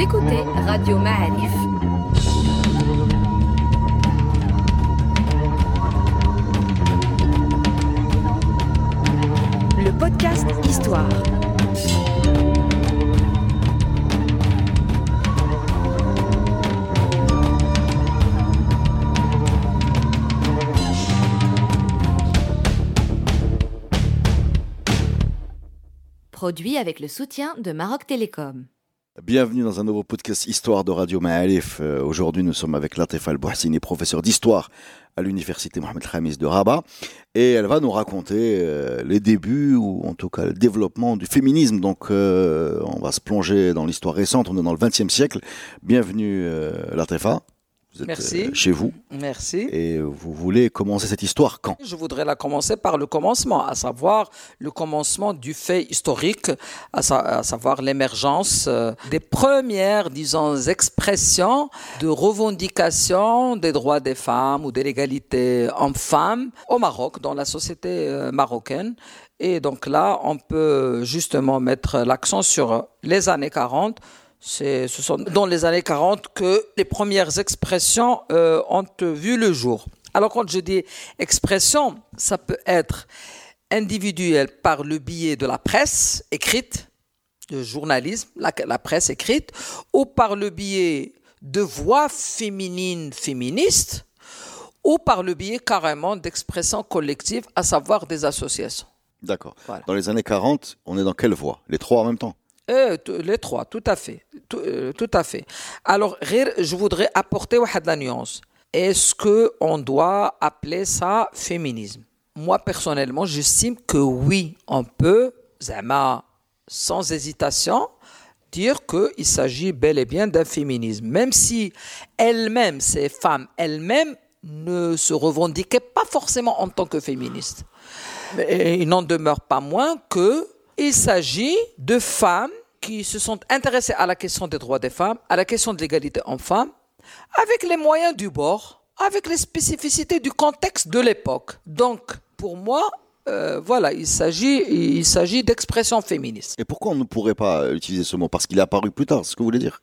Écoutez Radio Ma'arif. Le podcast Histoire. Produit avec le soutien de Maroc Télécom. Bienvenue dans un nouveau podcast Histoire de Radio Ma'alif. Euh, Aujourd'hui, nous sommes avec Latifa El-Bouhsini, professeur d'histoire à l'université Mohamed Khamis de Rabat. Et elle va nous raconter euh, les débuts, ou en tout cas le développement du féminisme. Donc, euh, on va se plonger dans l'histoire récente. On est dans le XXe siècle. Bienvenue, Latifa. Vous êtes Merci. euh, chez vous. Merci. Et vous voulez commencer cette histoire quand? Je voudrais la commencer par le commencement, à savoir le commencement du fait historique, à, sa- à savoir l'émergence euh, des premières, disons, expressions de revendication des droits des femmes ou de l'égalité homme-femme au Maroc, dans la société euh, marocaine. Et donc là, on peut justement mettre l'accent sur les années 40. C'est, ce sont dans les années 40 que les premières expressions euh, ont vu le jour. Alors quand je dis expression, ça peut être individuel par le biais de la presse écrite, de journalisme, la, la presse écrite, ou par le biais de voix féminines féministes, ou par le biais carrément d'expressions collectives, à savoir des associations. D'accord. Voilà. Dans les années 40, on est dans quelle voie Les trois en même temps? Euh, les trois, tout à fait. Tout, euh, tout, à fait. Alors, je voudrais apporter la nuance. Est-ce qu'on doit appeler ça féminisme? Moi, personnellement, j'estime que oui, on peut, sans hésitation, dire qu'il s'agit bel et bien d'un féminisme, même si elles-mêmes, ces femmes elles-mêmes, ne se revendiquaient pas forcément en tant que féministes. Et il n'en demeure pas moins que il s'agit de femmes qui se sont intéressées à la question des droits des femmes, à la question de l'égalité homme-femme, avec les moyens du bord, avec les spécificités du contexte de l'époque. Donc, pour moi, euh, voilà, il s'agit, il s'agit d'expression féministe. Et pourquoi on ne pourrait pas utiliser ce mot Parce qu'il est apparu plus tard, c'est ce que vous voulez dire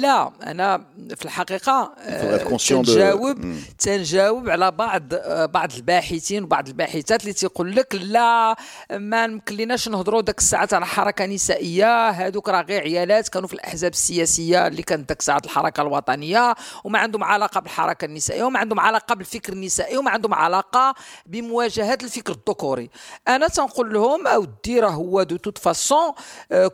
لا أنا في conscient de- تنجاوب مم. تنجاوب على بعض آه، بعض الباحثين وبعض الباحثات اللي تيقول لك لا ما يمكنلناش نهضروا داك الساعات على حركة نسائية هذوك راه غير عيالات كانوا في الأحزاب السياسية اللي كانت داك الساعات الحركة الوطنية وما عندهم علاقة بالحركة النسائية وما عندهم علاقة بالفكر النسائي وما عندهم علاقة بمواجهة الفكر الذكوري أنا تنقول لهم اودي راه هو de toute façon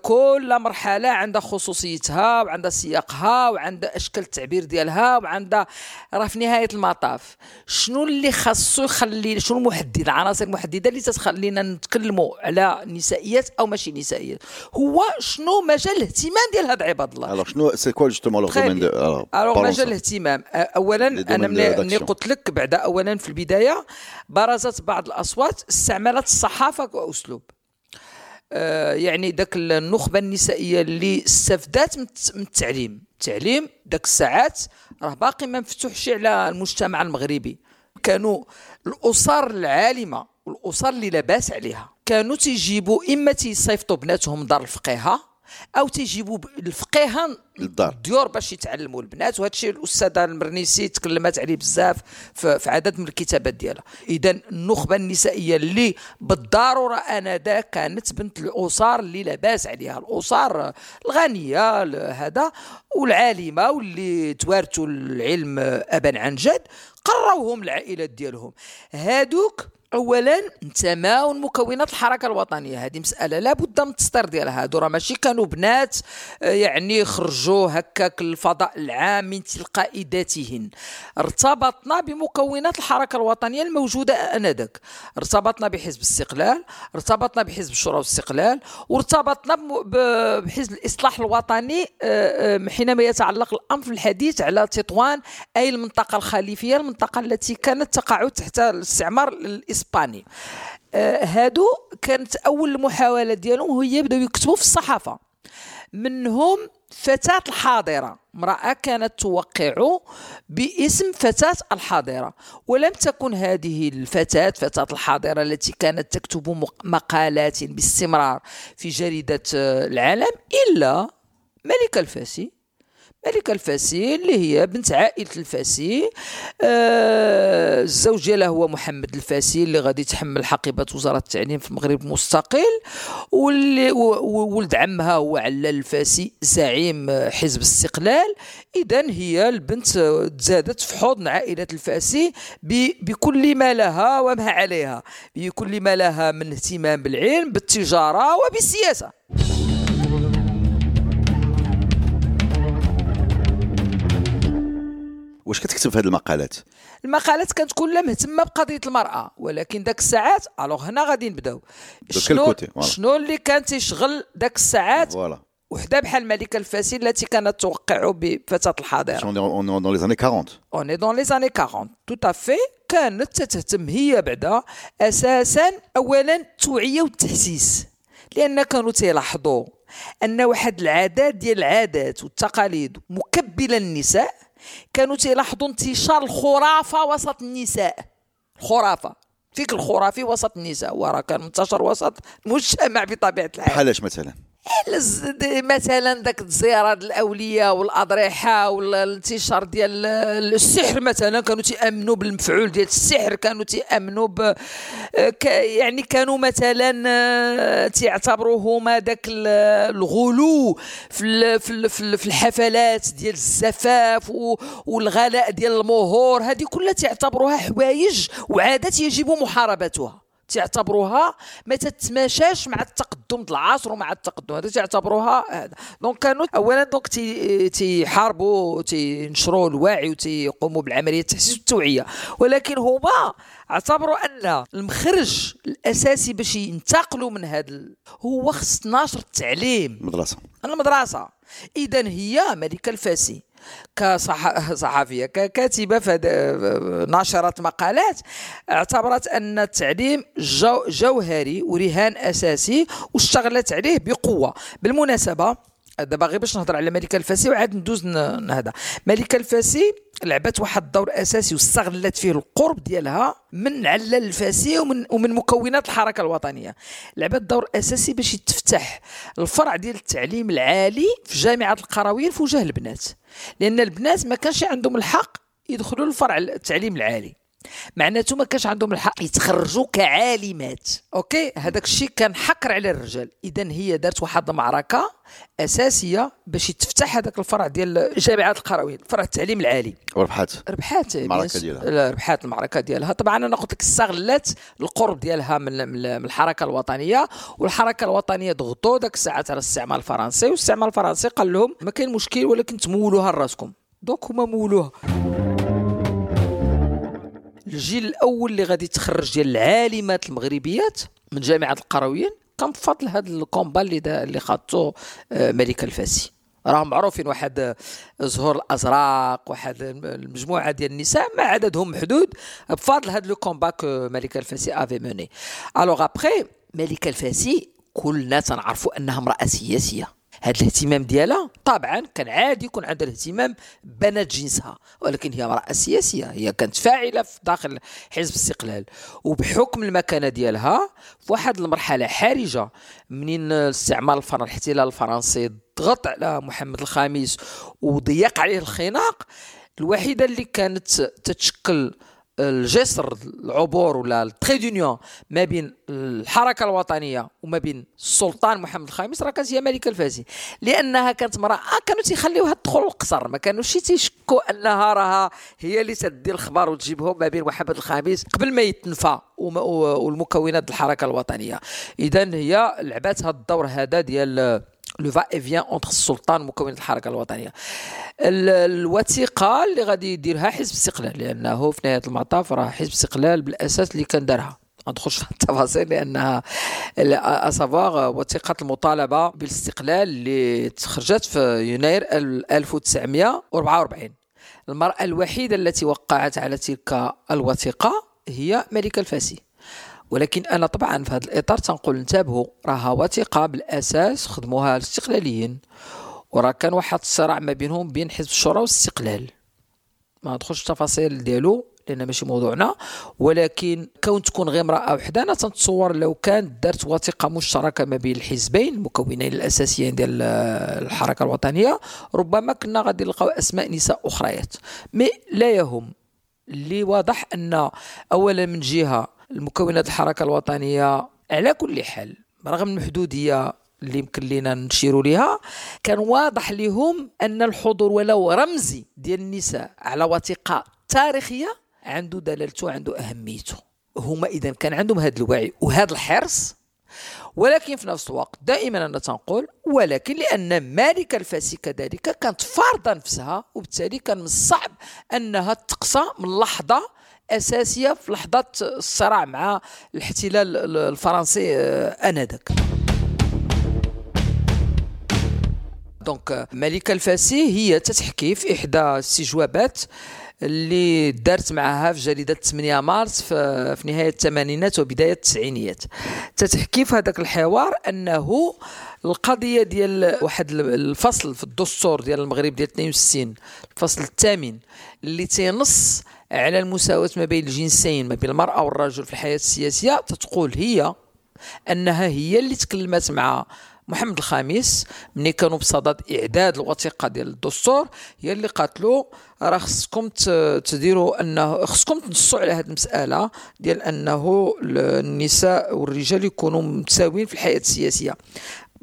كل مرحلة عندها خصوصيتها وعندها سياقها وعندها أشكال التعبير ديالها وعندها راه في نهاية المطاف شنو اللي خاصو يخلي شنو المحدد العناصر المحددة اللي تتخلينا نتكلموا على نسائيات أو ماشي نسائيات هو شنو مجال الاهتمام ديال هاد عباد الله justement leur Très domaine de. bien. Alors, الوغ مجال. الاهتمام اولا أنا ملي قلت لك بعدا اولا في البداية برزت بعض الأصوات استعملت الصحافة كأسلوب. آه، يعني داك النخبة النسائية اللي استفدت من الت- من التعليم. التعليم داك الساعات راه باقي ما مفتوحش على المجتمع المغربي. كانوا الأسر العالمة والأسر اللي لاباس عليها كانوا تيجيبوا إما تيصيفطوا بناتهم دار الفقيهة أو تيجيبوا الفقيهة للدار. باش يتعلموا البنات وهذا الشيء الأستاذة المرنيسي تكلمت عليه بزاف في عدد من الكتابات ديالها إذا النخبة النسائية اللي بالضرورة آنذاك كانت بنت الاسر اللي لاباس عليها الاسر الغنية ال- هذا والعالمة واللي توارثوا العلم أبا عن جد قروهم العائلات ديالهم هادوك اولا انتماوا لمكونات الحركة الوطنية. هذه مسألة لابد من التسطير ديالها. هادو راه ماشي كانوا بنات آه، يعني خرجوا هكاك الفضاء العام من تلقاء ذاتهن ارتبطنا بمكونات الحركة الوطنية الموجودة آنذاك. ارتبطنا بحزب الاستقلال ارتبطنا بحزب الشورى والاستقلال وارتبطنا بحزب الإصلاح الوطني آه، آه، حينما يتعلق الامر في الحديث على تطوان أي المنطقة الخليفية المنطقة التي كانت تقع تحت الاستعمار الاسباني آه، هادو كانت أول محاوله ديالهم وهي بداو يكتبوا في الصحافة. منهم فتاة الحاضرة. امرأة كانت توقع باسم فتاة الحاضرة. ولم تكن هذه الفتاة فتاة الحاضرة التي كانت تكتب مق- مقالات باستمرار في جريدة آه، العالم إلا ملكة الفاسي. ملكة الفاسي اللي هي بنت عائلة الفاسي آه الزوج ديالها هو محمد الفاسي اللي غادي يتحمل حقيبة وزارة التعليم في المغرب المستقل. واللي ولد عمها هو علال الفاسي زعيم حزب الاستقلال. إذا هي البنت تزادت في حضن عائلة الفاسي بكل ما لها وما عليها بكل ما لها من اهتمام بالعلم بالتجارة وبالسياسة. واش كتكتب في هذه المقالات؟ المقالات كانت كلها مهتمه بقضية المرأة ولكن ذاك الساعات alors هنا غادي نبداو. شنو شنو اللي كان تيشغل ذاك الساعات؟ voilà. وحدة بحال الملكه الفاسي التي كانت توقع بفتاة الحاضره pendant les années 40 pendant les années 40 tout à fait كانت تهتم هي بعدا أساسا اولا التوعيه والتحسيس. لأن كانوا تيلاحظوا أن واحد العادات ديال العادات والتقاليد مكبله النساء كانوا تيلاحظوا انتشار الخرافة وسط النساء. الخرافة. فيك الخرافي وسط النساء. وراه كان منتشر وسط المجتمع بطبيعة الحال. بحالاش مثلا؟ مثلا ذاك الزيارة الاولياء والأضرحة والانتشار ديال السحر مثلا كانوا تيأمنوا بالمفعول ديال السحر كانوا تيأمنوا ب يعني كانوا مثلا آه، تيعتبروا هما ذاك الغلو في في الحفلات ديال الزفاف والغلاء ديال المهور. هذه كلها تعتبروها حوايج وعادات يجب محاربتها. تعتبروها ما تتماشاش مع التقدم العصر ومع التقدم. هذا تعتبروها هذا. donc كانوا اولا donc تيحاربوا تينشروا الوعي وتيقوموا بالعملية التحسيس والتوعية. ولكن هما اعتبروا أن المخرج الأساسي باش ينتقلوا من هذا هو خص نشر التعليم. المدرسة. المدرسة. اذا هي ملكه الفاسي. كصحفية ككاتبة ناشرة مقالات اعتبرت أن التعليم جو جوهري ورهان أساسي واشتغلت عليه بقوة. بالمناسبة دابا غير باش نهضر على مليكة الفاسي وعاد ندوز هذا مليكة الفاسي لعبت واحد الدور أساسي واستغلت فيه القرب ديالها من علال الفاسي ومن ومن مكونات الحركة الوطنية. لعبت دور أساسي باش يتفتح الفرع ديال التعليم العالي في جامعة القرويين في وجه البنات. لأن البنات ما كانش عندهم الحق يدخلوا للفرع التعليم العالي. معناته ما كانش عندهم الحق يتخرجوا كعالمات. أوكي؟ هذاك الشيء كان حكر على الرجال. اذا هي دارت واحد المعركة أساسية باش يتفتح هذاك الفرع ديال جامعات القرويين فرع التعليم العالي. وربحات ربحات المعركة ديالها. ربحات المعركة ديالها. طبعا أنا قلت لك استغلت القرب ديالها من من الحركة الوطنية والحركة الوطنية ضغطوا ذاك الساعات على الاستعمار الفرنسي والاستعمار الفرنسي قال لهم ما كاين مشكل ولكن تمولوها لراسكم. دوك هما مولوها. الجيل الأول اللي غادي يتخرج ديال العالمات المغربيات من جامعة القرويين كان بفضل هذا ال combat اللي دا اللي خاضتو آه، مليكة الفاسي. راهم معروفين واحد زهور الازرق واحد المجموعة ديال النساء ما عددهم محدود بفضل هذا le combat que مليكة الفاسي avait mené. Alors après مليكة الفاسي كلنا تنعرفوا أنها امرأة سياسية. هذا الاهتمام ديالها. طبعا كان عادي يكون عندها الاهتمام بنات جنسها ولكن هي امرأة سياسية. هي كانت فاعلة في داخل حزب الاستقلال. وبحكم المكانة ديالها في واحد المرحلة حرجة منين الاستعمار الفرنسي الاحتلال الفرنسي ضغط على محمد الخامس وضيق عليه الخناق الوحيدة اللي كانت تتشكل الجسر العبور ولا ال trait d'union ما بين الحركة الوطنية وما بين السلطان محمد الخامس راه كانت هي مليكة الفاسي لأنها كانت امراه كانوا تيخليوها تدخل القصر ما كانوش تيشكوا أنها راها هي اللي تدي الخبر وتجيبهم ما بين محمد الخامس قبل ما يتنفى والمكونات الحركة الوطنية. اذا هي لعبات هذا الدور هذا ديال le va-et-vient entre السلطان ومكونات الحركه الوطنيه الوثيقة اللي غادي يديرها حزب الاستقلال لأنه في نهاية المطاف راه حزب الاستقلال بالأساس اللي كان دارها. ما ندخلش في التفاصيل لأنها اسافوار وثيقة المطالبة بالاستقلال اللي تخرجت في يناير 1944 المرأة الوحيدة التي وقعت على تلك الوثيقة هي ملكه الفاسي. ولكن أنا طبعا في هذا الإطار تنقول انتبهوا راها وثيقه بالأساس خدموها الاستقلاليين. وراه كان واحد الصراع ما بينهم بين حزب الشورى والاستقلال. ما ندخلش التفاصيل ديالو لأن ماشي موضوعنا. ولكن كون تكون غير امرأة وحدة أنا تنتصور لو كان دارت وثيقه مشتركة ما بين الحزبين المكونين الأساسيين ديال الحركة الوطنية ربما كنا غادي نلقاو أسماء نساء أخريات. مي لا يهم اللي واضح أن اولا من جهة المكونات الحركة الوطنية على كل حال رغم المحدوديه اللي يمكن لينا نشيروا لها كان واضح لهم أن الحضور ولو رمزي ديال النساء على وثيقة تاريخية عنده دلالته عنده أهميته. هما إذا كان عندهم هذا الوعي وهذا الحرص ولكن في نفس الوقت دائما أنا تنقول ولكن لأن مليكة الفاسي كذلك كانت فارضه نفسها وبالتالي كان من الصعب أنها تقصى من لحظة أساسية في لحظه الصراع مع الاحتلال الفرنسي آه، آنذاك. Donc مليكة الفاسي هي تتحكي في إحدى الاستجوابات اللي دارت معها في جريدة 8 مارس في, في نهاية الثمانينات وبداية التسعينيات. تتحكي في هذاك الحوار أنه القضية ديال واحد الفصل في الدستور ديال المغرب ديال 62 الفصل الثامن اللي تينص على المساواة ما بين الجنسين ما بين المرأة والرجل في الحياة السياسية تتقول هي أنها هي اللي تكلمت مع محمد الخامس ملي كانوا بصدد إعداد الوثيقة ديال الدستور. هي اللي قالت له راه خصكم تديروا أنه خصكم تنصوا على هذه المسألة ديال أنه النساء والرجال يكونوا متساويين في الحياة السياسية.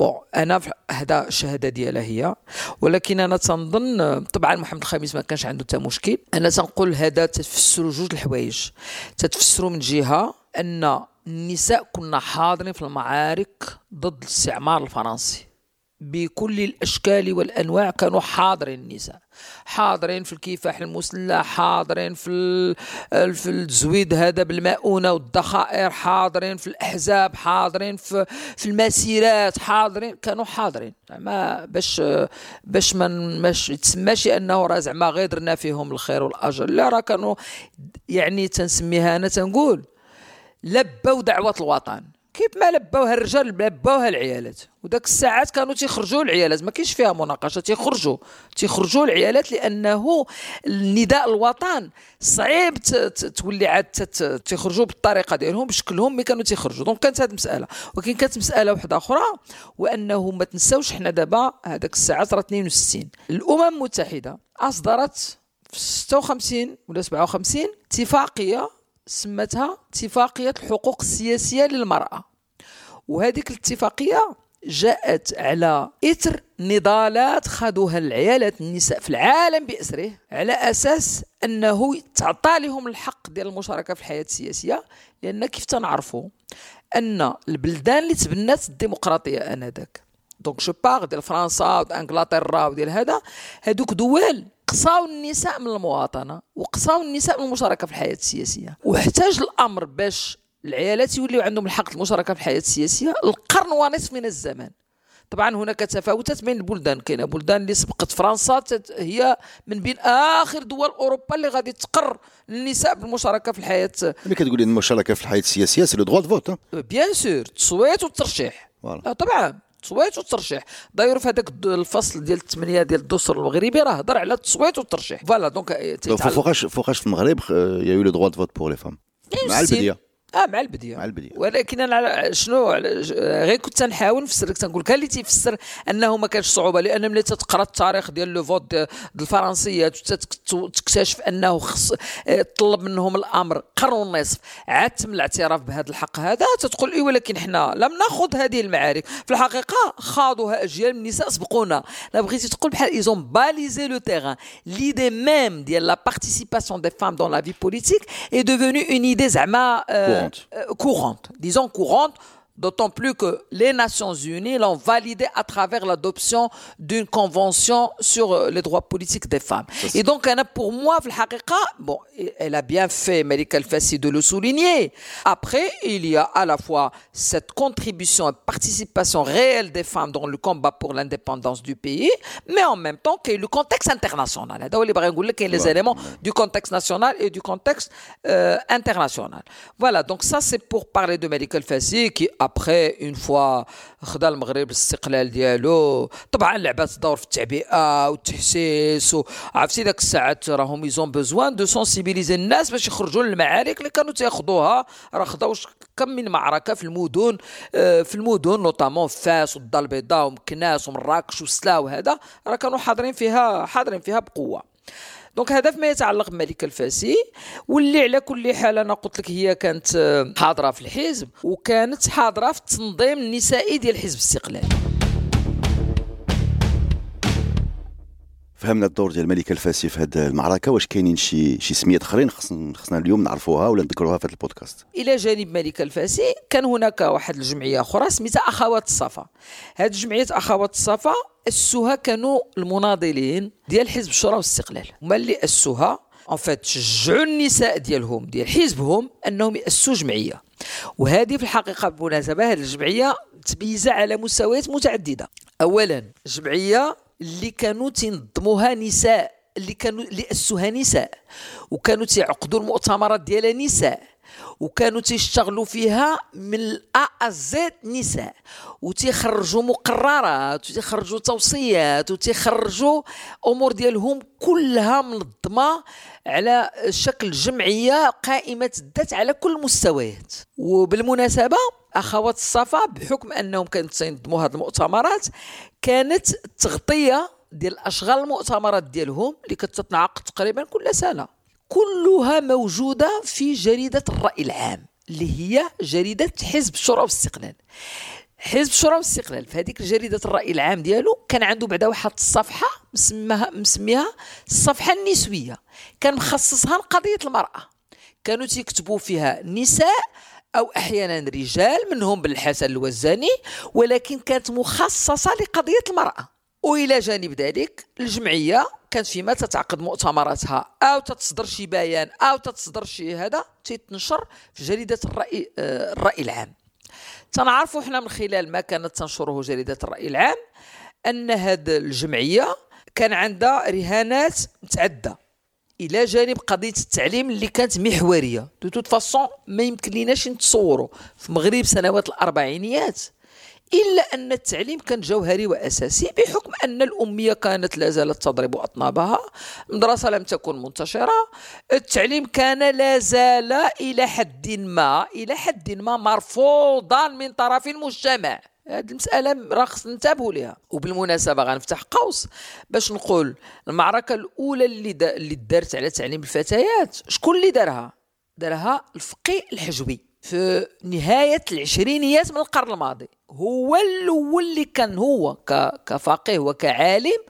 بون أنا هذا الشهادة ديالها هي. ولكن أنا تنظن طبعا محمد الخامس ما كانش عنده حتى مشكل. أنا تنقول هذا تفسر جوج الحوايج. تتفسروا من جهة أن النساء كنا حاضرين في المعارك ضد الاستعمار الفرنسي. بكل الأشكال والأنواع كانوا حاضرين النساء. حاضرين في الكفاح المسلح حاضرين في في الزويد هذا بالمؤونة والذخائر حاضرين في الأحزاب حاضرين في في المسيرات حاضرين كانوا حاضرين. ما باش باش ما مش يتسماش أنه راه زعما غير درنا فيهم الخير والأجر. لا راه كانوا يعني تنسميها أنا تنقول لبوا دعوة الوطن. كيف ما لبوها الرجال لبوها العيالات؟ وداك الساعات كانوا تيخرجوا العيالات ما كاينش فيها مناقشة تيخرجوا. تيخرجوا العيالات لأنه النداء الوطن صعيب تولي عاد تيخرجوا بالطريقة ديالهم بشكلهم ملي كانوا تيخرجوا. دونك كانت هذه المسألة. ولكن كانت مسألة واحدة أخرى وأنه ما تنساوش حنا دابا هذاك الساعات راه 62 الأمم المتحدة أصدرت في 56 ولا 57 اتفاقية سمتها اتفاقية الحقوق السياسية للمرأة. وهذيك الاتفاقية جاءت على إثر نضالات خذوها العيالات النساء في العالم بأسره على أساس أنه تعطى لهم الحق ديال المشاركة في الحياة السياسية لأن كيف تنعرفوا أن البلدان اللي تبنات الديمقراطية آنذاك. Donc je parle ديال فرنسا وانجلترا وديال هذا هذوك دول قصاو النساء من المواطنة وقصاو النساء من المشاركة في الحياة السياسية. واحتاج الأمر باش العيالات يوليو عندهم الحق المشاركة في الحياة السياسية القرن ونصف من الزمان طبعا هناك تفاوتات بين البلدان. كاينة بلدان اللي سبقت فرنسا هي من بين آخر دول أوروبا اللي غادي تقر النساء بالمشاركة في الحياة. اللي كتقولي المشاركة في الحياة السياسية c'est le droit au vote bien sûr التصويت والترشيح. طبعا التصويت والترشيح. داير في هذاك الفصل ديال الثمانية ديال الدستور المغربي راه هضر على التصويت والترشيح. Voilà donc فوقاش فوقاش في المغرب il y a le droit au vote pour les femmes مع البدية آه مع البدية. مع البدية. ولكن أنا شنو غير كنت تنحاول نفسر لك تنقول كان اللي تيفسر أنه ما كانش صعوبة لأن ملي تقرا التاريخ ديال le vote ديال الفرنسيات وتكتشف أنه خص آه، طلب منهم الأمر قرن ونصف عاد تم الاعتراف بهذا الحق هذا تتقول إيه ولكن حنا لم نأخذ هذه المعارك. في الحقيقة خاضوها أجيال من النساء سبقونا لا بغيتي تقول بحال إيزون باليزي لو تيران ليدي ميم ديال لا بارتيسيباسيون دي فام دون لا في بوليتيك اي ديفوني اون ايدي زعما courante. Euh, courante, disons courante, d'autant plus que les Nations Unies l'ont validé à travers l'adoption d'une convention sur euh, les droits politiques des femmes. Et donc, pour moi, bon, elle a bien fait, Malika Al-Fassi, de le souligner. Après, il y a à la fois cette contribution et participation réelle des femmes dans le combat pour l'indépendance du pays, mais en même temps qu'il y a le contexte international. Il y a les éléments du contexte national et du contexte euh, international. Voilà, donc ça, c'est pour parler de Malika Al-Fassi, qui après une fois خدا المغرب الاستقلال ديالو طبعا لعبات دور في التعبئة والتحسيس وعرفتي ذاك الساعات راهم ils ont besoin de sensibiliser الناس باش يخرجوا للمعارك اللي كانوا تياخذوها راه خداو كم من معركة في المدن آه، في المدن notamment فاس والدار البيضاء ومكناس ومراكش وسلا وهذا راه كانوا حاضرين فيها حاضرين فيها بقوة. donc هذا فيما يتعلق بمليكة الفاسي واللي على كل حال أنا قلت لك هي كانت حاضرة في الحزب وكانت حاضرة في التنظيم النسائي ديال حزب الاستقلال. فهمنا الدور ديال المليكة الفاسي في هذه المعركة. واش كاينين شي شي سميات آخرين خصنا خصنا اليوم نعرفوها ولا نذكروها في هذا البودكاست؟ إلى جانب ملك الفاسي كان هناك واحد الجمعية أخرى سميتها أخوات الصفا. هذه جمعية أخوات الصفا اسوها كانوا المناضلين ديال حزب الشورى والاستقلال. هما اللي اسوها ان فيت شجعوا النساء ديالهم ديال حزبهم أنهم ياسوا جمعية. وهذه في الحقيقة بالمناسبه هذه الجمعية متميزه على مستويات متعددة. اولا جمعية اللي كانوا تنظموها نساء اللي كانوا اللي اسوها نساء. وكانوا تيعقدوا المؤتمرات ديالها نساء وكانوا تيشتغلوا فيها من الأ زد نساء. وتيخرجوا مقررات وتيخرجوا توصيات وتيخرجوا أمور ديالهم كلها منظمة على شكل جمعية قائمة الذات على كل المستويات وبالمناسبة أخوات الصفا بحكم أنهم كانوا تينظموا هذه المؤتمرات كانت تغطية ديال أشغال المؤتمرات ديالهم اللي كتتنعقد تقريبا كل سنة. كلها موجودة في جريدة الرأي العام اللي هي جريدة حزب الشورى والاستقلال حزب الشورى والاستقلال. في هذيك جريدة الرأي العام ديالو كان عنده بعدا واحد الصفحة مسماها مسميها الصفحة النسوية. كان مخصصها لقضية المرأة. كانوا تيكتبوا فيها نساء أو أحيانا رجال منهم بالحسن الوزاني ولكن كانت مخصصة لقضية المرأة. وإلى جانب ذلك الجمعية كانت فيما تتعقد مؤتمراتها. أو تتصدر شي بيان أو تتصدر شي هذا تيتنشر في جريدة الراي آه، الرأي العام. تنعرفوا حنا من خلال ما كانت تنشره جريدة الرأي العام أن هذه الجمعية كان عندها رهانات متعدده إلى جانب قضية التعليم اللي كانت محورية. دو توت فاسون ما يمكن ليناش نتصوروا. في مغرب سنوات الأربعينيات إلا أن التعليم كان جوهري وأساسي بحكم أن الأمية كانت لا زالت تضرب أطنابها المدرسة لم تكن منتشرة التعليم كان لا زال إلى حد ما إلى حد ما مرفوضا من طرف المجتمع. هذه المسألة راه خصنا ننتبهوا لها. وبالمناسبة غنفتح قوس باش نقول المعركة الأولى اللي اللي دارت على تعليم الفتيات شكون اللي دارها؟ دارها الفقيه الحجوي. في نهاية العشرينيات من القرن الماضي هو الأول اللي كان هو كفقيه وكعالم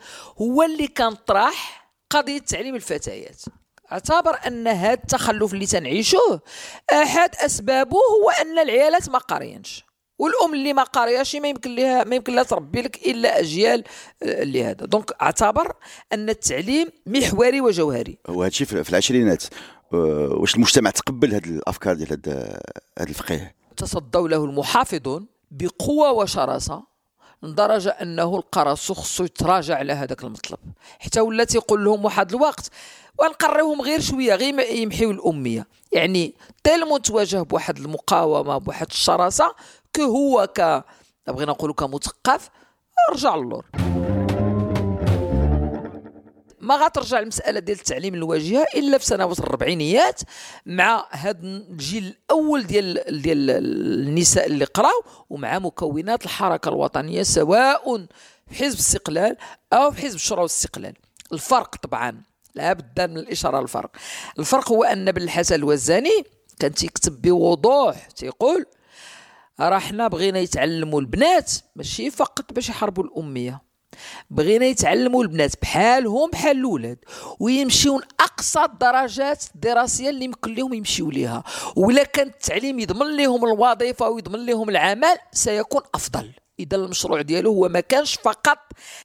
هو اللي كان طرح قضية تعليم الفتيات. اعتبر أن هذا التخلف اللي تنعيشوه أحد أسبابه هو أن العيالات ما قارينش والأم اللي ما قارياش ما يمكن لها ما يمكن لها تربي لك إلا أجيال آه، اللي هذا. دونك اعتبر أن التعليم محوري وجوهري. وهذا الشيء في العشرينات. واش المجتمع تقبل هذه الأفكار ديال هذا الفقيه؟ تصدوا له المحافظون بقوة وشراسة لدرجة أنه القرص خصو يتراجع على هذاك المطلب. حتى ولا تيقول لهم واحد الوقت ونقريوهم غير شوية غير يمحيو الأمية. يعني تيلمون تواجه بواحد المقاومة بواحد الشراسة كو هو ك بغينا نقولوا كمثقف رجع للور. ما غترجع المسألة ديال التعليم الواجهة إلا في سنوات الربعينيات مع هذا الجيل الأول ديال ديال النساء اللي قراو ومع مكونات الحركة الوطنية سواء في حزب الاستقلال أو في حزب الشورى والاستقلال. الفرق طبعا لا بد من الإشارة للفرق الفرق هو أن بن الحسن الوزاني كان تيكتب بوضوح تيقول راه حنا بغينا يتعلموا البنات ماشي فقط باش يحاربوا الأمية. بغينا يتعلموا البنات بحالهم بحال الاولاد ويمشيو اقصى الدرجات الدراسية اللي يمكن لهم يمشيو ليها. ولا كان التعليم يضمن لهم الوظيفة ويضمن لهم العمل سيكون أفضل. إذا المشروع ديالو هو ما كانش فقط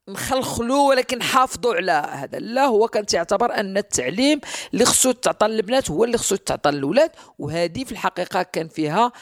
نخلخلو ولكن حافظوا على هذا. لا هو كان تعتبر أن التعليم اللي خصو تعطى للبنات هو اللي خصو تعطى للاولاد وهذه في الحقيقة كان فيها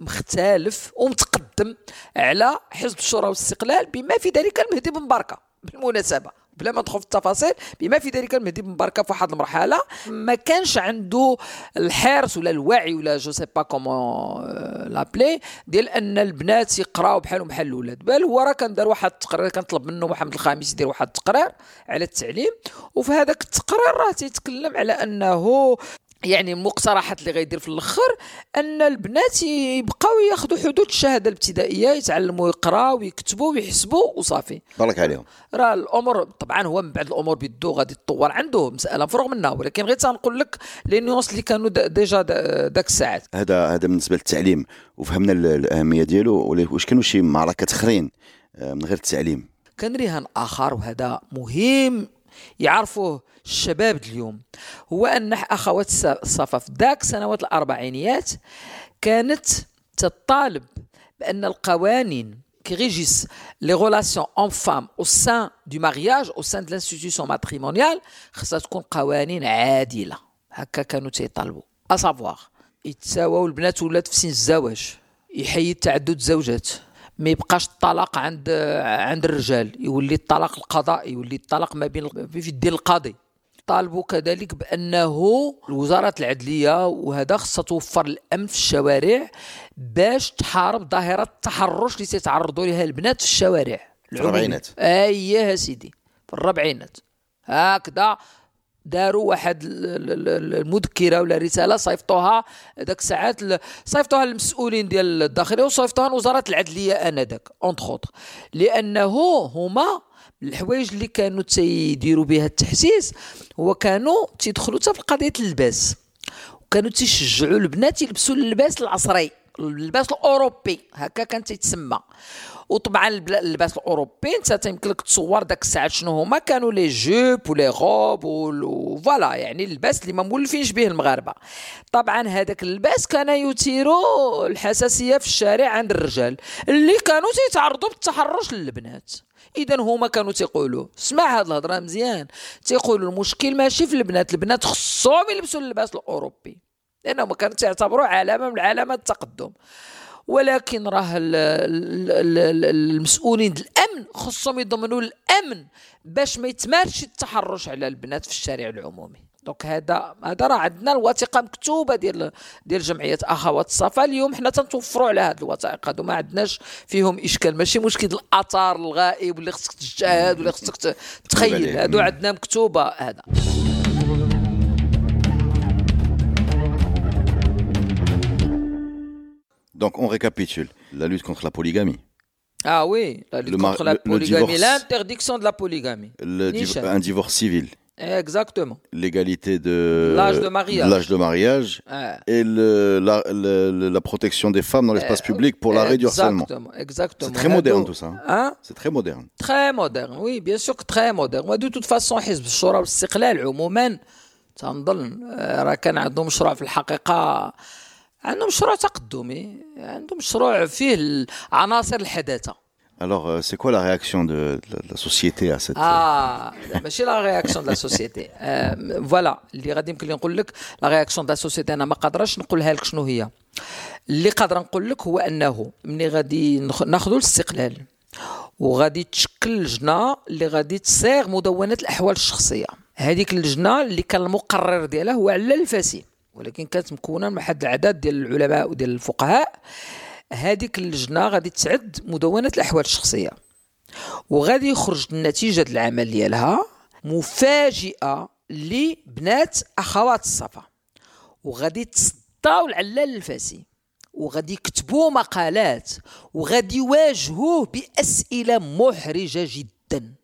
مختلف ومتقدم على حزب الشورى والاستقلال بما في ذلك المهدي بن بركة. بالمناسبة بلا ما ندخل في التفاصيل بما في ذلك المهدي بن بركة في واحد المرحلة ما كانش عنده الحرص ولا الوعي ولا je sais pas comment l'appeler ديال أن البنات يقراو بحالهم بحال الأولاد. بل هو راه كان دار واحد التقرير كان طلب منه محمد الخامس يدير واحد التقرير على التعليم. وفي هذاك التقرير راه تيتكلم على أنه يعني المقترحات اللي غيدير في الأخر أن البنات يبقاو ياخذوا حدود الشهادة الابتدائية يتعلموا يقراوا ويكتبوا ويحسبوا وصافي. بارك عليهم. راه الأمور طبعا هو من بعد الأمور بيدو غادي تطور عنده مسألة مفروغ منها ولكن غير تنقول لك les nuances اللي كانوا déjà داك الساعات. هذا هذا بالنسبة للتعليم وفهمنا الأهمية ديالو واش كانوا شي معركات اخرين آه، من غير التعليم. كان رهان اخر وهذا مهم. يعرفوه الشباب اليوم. هو أن أخوات الصفا في ذاك سنوات الأربعينيات كانت تطالب بأن القوانين qui régissent les relations hommes-femmes au sein du mariage, au sein de l'institution matrimoniale, خاصها تكون قوانين عادلة. هكا كانوا تيطالبوا. اسافوار يتساواو البنات والولاد في سن الزواج يحيد تعدد الزوجات ما يبقاش الطلاق عند عند الرجال. يولي الطلاق القضائي يولي الطلاق ما بين في الدين القاضي. طالبوا كذلك بأنه وزارة العدلية وهذا خصها توفر الأمن في الشوارع باش تحارب ظاهرة التحرش اللي تيتعرضوا لها البنات في الشوارع. في الربعينات. اييه سيدي في الربعينات. هكذا داروا واحد المذكرة ولا رسالة صيفطوها ذاك الساعات صيفطوها للمسؤولين ديال الداخليه وصيفطوها لوزارة العدلية آنذاك اونتخ لأنه هما الحوايج اللي كانوا تيديروا بها التحسيس هو كانوا تيدخلوا حتى في قضية اللباس. وكانوا تيشجعوا البنات يلبسوا اللباس العصري اللباس الأوروبي هكا كان تيتسمى. وطبعا اللباس الأوروبي انت يمكن لك تصور داك الساعات شنو هما كانوا les jupes و les robes و voilà يعني اللباس اللي ما مولفينش به المغاربة. طبعا هذاك اللباس كان يثير الحساسية في الشارع عند الرجال اللي كانوا تيتعرضوا بالتحرش للبنات. اذا هما كانوا تيقولوا اسمع هاد الهضرة مزيان. تيقولوا المشكل ماشي في البنات البنات خصهم يلبسوا اللباس الأوروبي. لأنهم كانوا تعتبروا علامة من علامات التقدم. ولكن راه المسؤولين الأمن خصهم يضمنوا الأمن باش ما يتمارش التحرش على البنات في الشارع العمومي. دونك هذا هذا راه عندنا الوثيقة مكتوبة ديال ديال جمعية اخوات الصفا اليوم حنا تنتوفروا على هذه الوثائق. هذو ما عندناش فيهم إشكال. ماشي مشكل الاثار الغائب اللي خصك تجاهد ولا خصك تخيل. هذو عندنا مكتوبة هذا. Donc on récapitule la lutte contre la polygamie. Ah oui, la lutte contre la polygamie, l'interdiction de la polygamie. un divorce civil. Exactement. L'égalité de l'âge de mariage, l'âge de mariage et le, la, la, protection des femmes dans l'espace public pour l'arrêt du harcèlement. Exactement. C'est très moderne tout ça. Hein, hein? C'est très moderne. Très moderne, oui, bien sûr que très moderne. De toute façon, حزب الشورى والاستقلال عموما تنظن راه كان عندهم مشروع في الحقيقه عندهم مشروع تقدمي عندهم مشروع فيه عناصر الحداثة. Alors, euh, c'est quoi la réaction de, de, la société à cette Ah, ماشي la réaction de la société voilà اللي غادي يمكن لي نقول لك la réaction de la société أنا ما قادراش نقولها لك شنو هي. اللي قادر نقول لك هو أنه ملي غادي ناخذوا الاستقلال. وغادي تشكل لجنه اللي غادي تصيغ مدونة الأحوال الشخصية. هذيك اللجنة اللي كان المقرر ديالها هو على الفاسي. ولكن كانت مكونه من واحد العدد ديال العلماء وديال الفقهاء هذيك اللجنة غادي تعد مدونة الأحوال الشخصية. وغادي يخرج النتيجة العمل ديالها مفاجئة لبنات أخوات الصفا. وغادي تصداو العلال الفاسي. وغادي يكتبوا مقالات. وغادي يواجهوه بأسئلة محرجة جدا.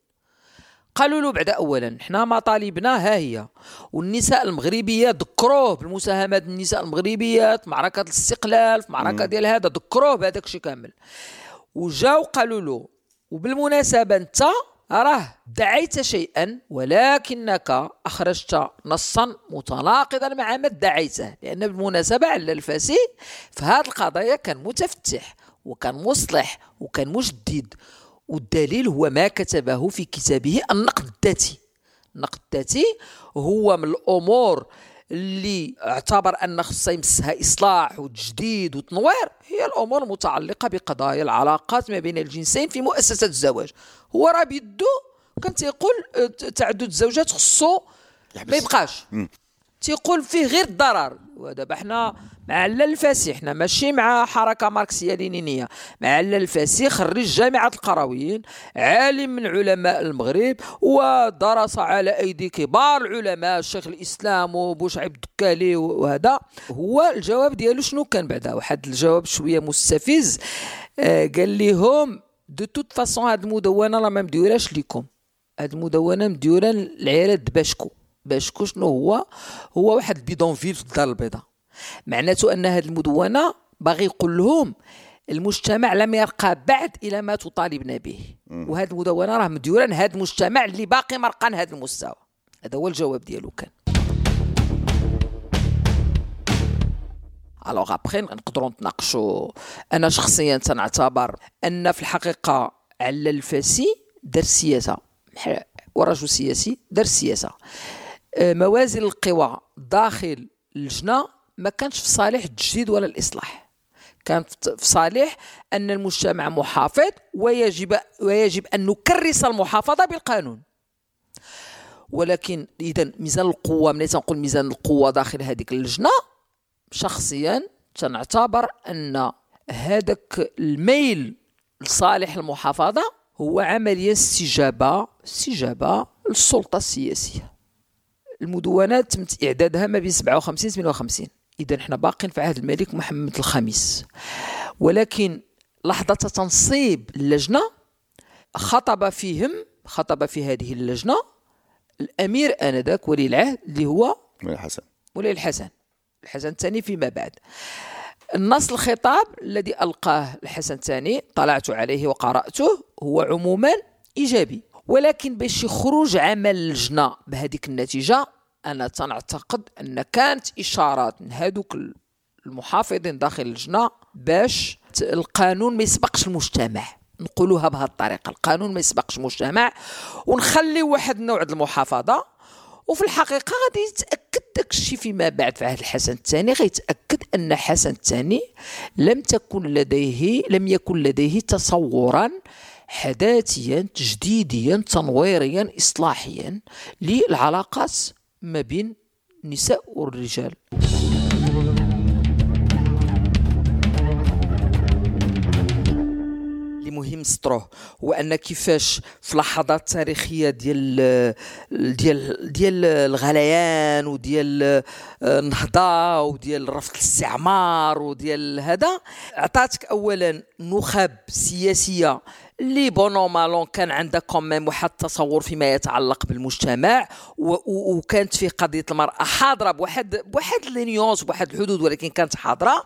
قالوا له بعد اولا حنا مطالبنا ها هي. والنساء المغربيات ذكروه بالمساهمات النساء المغربيات معركة الاستقلال في معركة ديال هذا ذكروه بهذاك الشيء كامل. وجاو قالوا له وبالمناسبة أنت راه دعيت شيئا ولكنك أخرجت نصا متناقضا مع ما ادعيته لأن بالمناسبة على الفاسي في هذه القضايا كان متفتح وكان مصلح وكان مجدد. والدليل هو ما كتبه في كتابه النقد الذاتي. النقد الذاتي هو من الأمور اللي اعتبر أن خصها يمسها إصلاح وتجديد وتنوير هي الأمور المتعلقة بقضايا العلاقات ما بين الجنسين في مؤسسه الزواج. هو راه بيدو وكان تيقول آه، تعدد الزوجات خصو ما يبقاش. تيقول فيه غير الضرر. ودابا حنا مع الفاسي حنا ماشي مع حركة ماركسية لينينية. مع الفاسي خريج جامعة القرويين عالم من علماء المغرب ودرس على أيدي كبار العلماء الشيخ الإسلام وبوشعيب الدكالي وهذا. هو الجواب ديالو شنو كان بعدا واحد الجواب شوية مستفز. آه قال لهم de toute façon هاد المدونة راه ما مديوراش ليكم. هاد المدونة مديورة للعيالات parce que parce que شنو هو؟ هو واحد ال bidonville في الدار البيضاء. معناته أن هذه المدونة باغي يقول لهم المجتمع لم يرقى بعد إلى ما تطالبنا به. وهذه المدونة راه مديوره لهذا المجتمع اللي باقي ما رقاش لهذا المستوى. هذا هو الجواب ديالو كان. Alors après نقدروا نتناقشوا. أنا شخصيا تنعتبر أن في الحقيقة على الفاسي دار السياسة. ورجل سياسي دار السياسة. موازين القوى داخل اللجنه ما كانش في صالح التجديد ولا الإصلاح. كان في صالح أن المجتمع محافظ ويجب ويجب أن نكرس المحافظة بالقانون. ولكن إذا ميزان القوة ملي تنقول ميزان القوة داخل هذيك اللجنه شخصيا تنعتبر أن هذاك الميل لصالح المحافظة هو عملية استجابة استجابة للسلطة السياسية. المدونات تم إعدادها ما بين 57 و 58 اذا إحنا باقين في عهد الملك محمد الخامس ولكن لحظة تنصيب اللجنة خطب فيهم خطب في هذه اللجنة الأمير آنذاك ولي العهد اللي هو ولي الحسن. ولي الحسن. الحسن الثاني فيما بعد. النص الخطاب الذي ألقاه الحسن الثاني طلعت عليه وقرأته هو عموما إيجابي. ولكن باش يخرج عمل اللجنه بهذيك النتيجة أنا تنعتقد أن كانت إشارات من هذوك المحافظين داخل اللجنه باش القانون ما يسبقش المجتمع. نقولوها بهذه الطريقة القانون ما يسبقش المجتمع ونخلي واحد النوع المحافظة وفي الحقيقة غادي يتأكد داك الشيء فيما بعد في عهد الحسن الثاني. غيتأكد أن حسن الثاني لم تكن لديه لم يكن لديه تصورا حداثيا تجديديا تنويريا اصلاحيا للعلاقات ما بين النساء والرجال. مهم سطروه هو أن كيفاش في لحظات تاريخية ديال ديال ديال الغليان وديال آه، النهضة وديال رفض الاستعمار وديال هذا عطاتك اولا نخب سياسية اللي bon an mal an كان عندها quand même واحد التصور فيما يتعلق بالمجتمع وكانت فيه قضية المرأة حاضرة بواحد بواحد les nuances بواحد الحدود ولكن كانت حاضرة.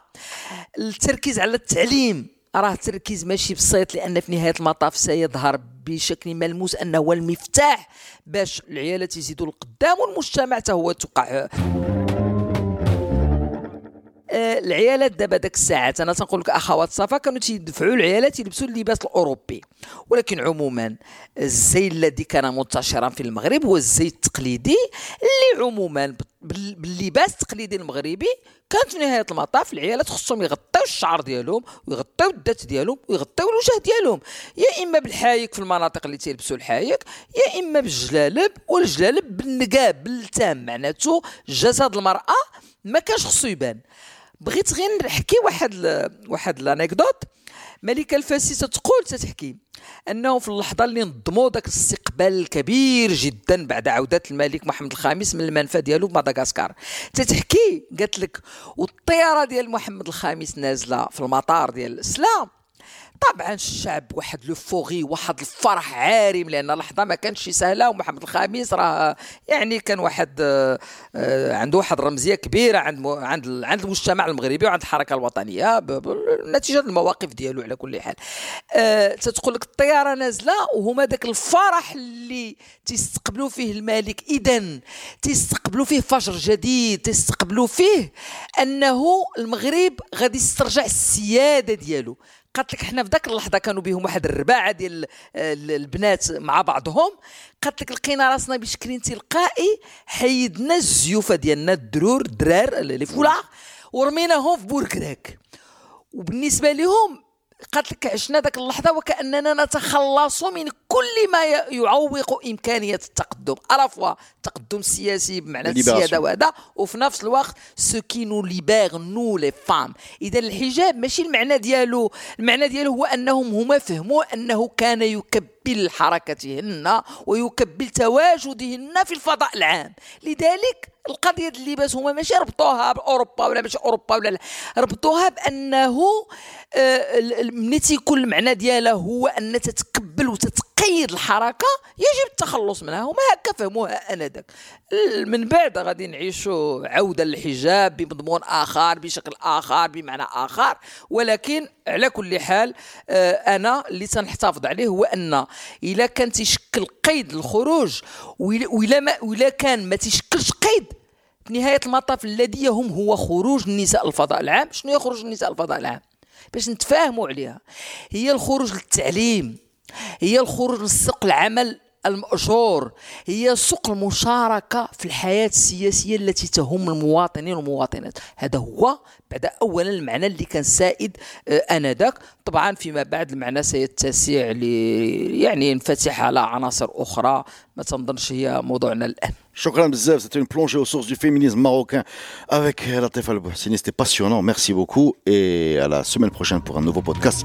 التركيز على التعليم. راه التركيز ماشي بسيط لأن في نهاية المطاف سيظهر بشكل ملموس أنه هو المفتاح باش العيالات يزيدوا القدام والمجتمع حتى هو توقع. العيالات دابا داك الساعات أنا تنقول لك اخوات صفا كانوا تيدفعوا العيالات يلبسوا اللباس الأوروبي. ولكن عموما الزي الذي كان منتشرا في المغرب هو الزي التقليدي اللي عموما باللباس التقليدي المغربي كانت في نهاية المطاف العيالات خصهم يغطيو الشعر ديالهم ويغطيو الذات ديالهم ويغطيو الوجه ديالهم. يا إما بالحايك في المناطق اللي تيلبسوا الحايك يا إما بالجلالب والجلالب بالنقاب بالتام معناته جسد المرأة ما كانش خصو يبان. بغيت غير نحكي واحد ل... واحد لانيكدوت ملكه الفاسي تقول تتحكي أنه في اللحظة اللي نظموا ذاك الاستقبال الكبير جدا بعد عودة الملك محمد الخامس من المنفى ديالو بمدغاسكار. تتحكي؟ قالت لك والطيارة ديال محمد الخامس نازلة في المطار ديال الإسلام. طبعا الشعب واحد لو فوغي واحد الفرح عارم لأن اللحظة ما كانتش سهلة ومحمد الخامس راه يعني كان واحد آه، آه، عنده واحد رمزيه كبيرة عند عند عند المجتمع المغربي وعند الحركة الوطنية نتيجة المواقف ديالو على كل حال. تتقول لك الطيارة نازلة وهما ذاك الفرح اللي تيستقبلوا فيه الملك. اذا تيستقبلوا فيه فجر جديد تيستقبلوا فيه أنه المغرب غادي يسترجع السيادة ديالو. قالت لك حنا في ذاك اللحظة كانوا بهم واحد الرباعه ديال البنات مع بعضهم. قالت لك لقينا راسنا بشكل تلقائي حيدنا الزيوفة ديالنا الدرور الدرار les voiles ورميناهم في بوركراك. وبالنسبة لهم قالت لك عشنا ذاك اللحظة وكأننا نتخلص من كل ما يعوق إمكانية التقدم. à la fois التقدم السياسي بمعنى السيادة وهذا. وفي نفس الوقت ce qui nous libère nous les femmes إذا الحجاب ماشي المعنى ديالو. المعنى ديالو هو أنهم هما فهموا أنه كان يكبل حركتهن ويكبل تواجدهن في الفضاء العام. لذلك القضية اللباس هما ماشي ربطوها بأوروبا ولا ماشي أوروبا ولا لا. ربطوها بأنه آه، ملي تيكون المعنى ديالها هو أن تتكبل وتتقيد الحركة يجب التخلص منها. هما هكا فهموها آنذاك. من بعد غادي نعيشوا عودة للحجاب بمضمون آخر بشكل آخر بمعنى آخر. ولكن على كل حال آه، أنا اللي تنحتفظ عليه هو أن اذا كان تيشكل قيد الخروج ولا ما ولا كان ما تيشكلش نهاية المطاف الذي يهم هو خروج النساء الفضاء العام. شنو هي خروج النساء الفضاء العام؟ باش نتفاهموا عليها. هي الخروج للتعليم. هي الخروج لسوق العمل المأجور هي سوق المشاركة في الحياة السياسية التي تهم المواطنين والمواطنات. هذا هو بعد أولا المعنى اللي كان سائد آه، آنذاك. طبعا فيما بعد المعنى سيتسع لي يعني ينفتح على عناصر أخرى. ما تنظنش هي موضوعنا الآن. شكرا بزاف. C'était une plongée aux sources du féminisme marocain avec Latifa El Bouhsini c'était passionnant. Merci beaucoup et à la semaine prochaine pour un nouveau podcast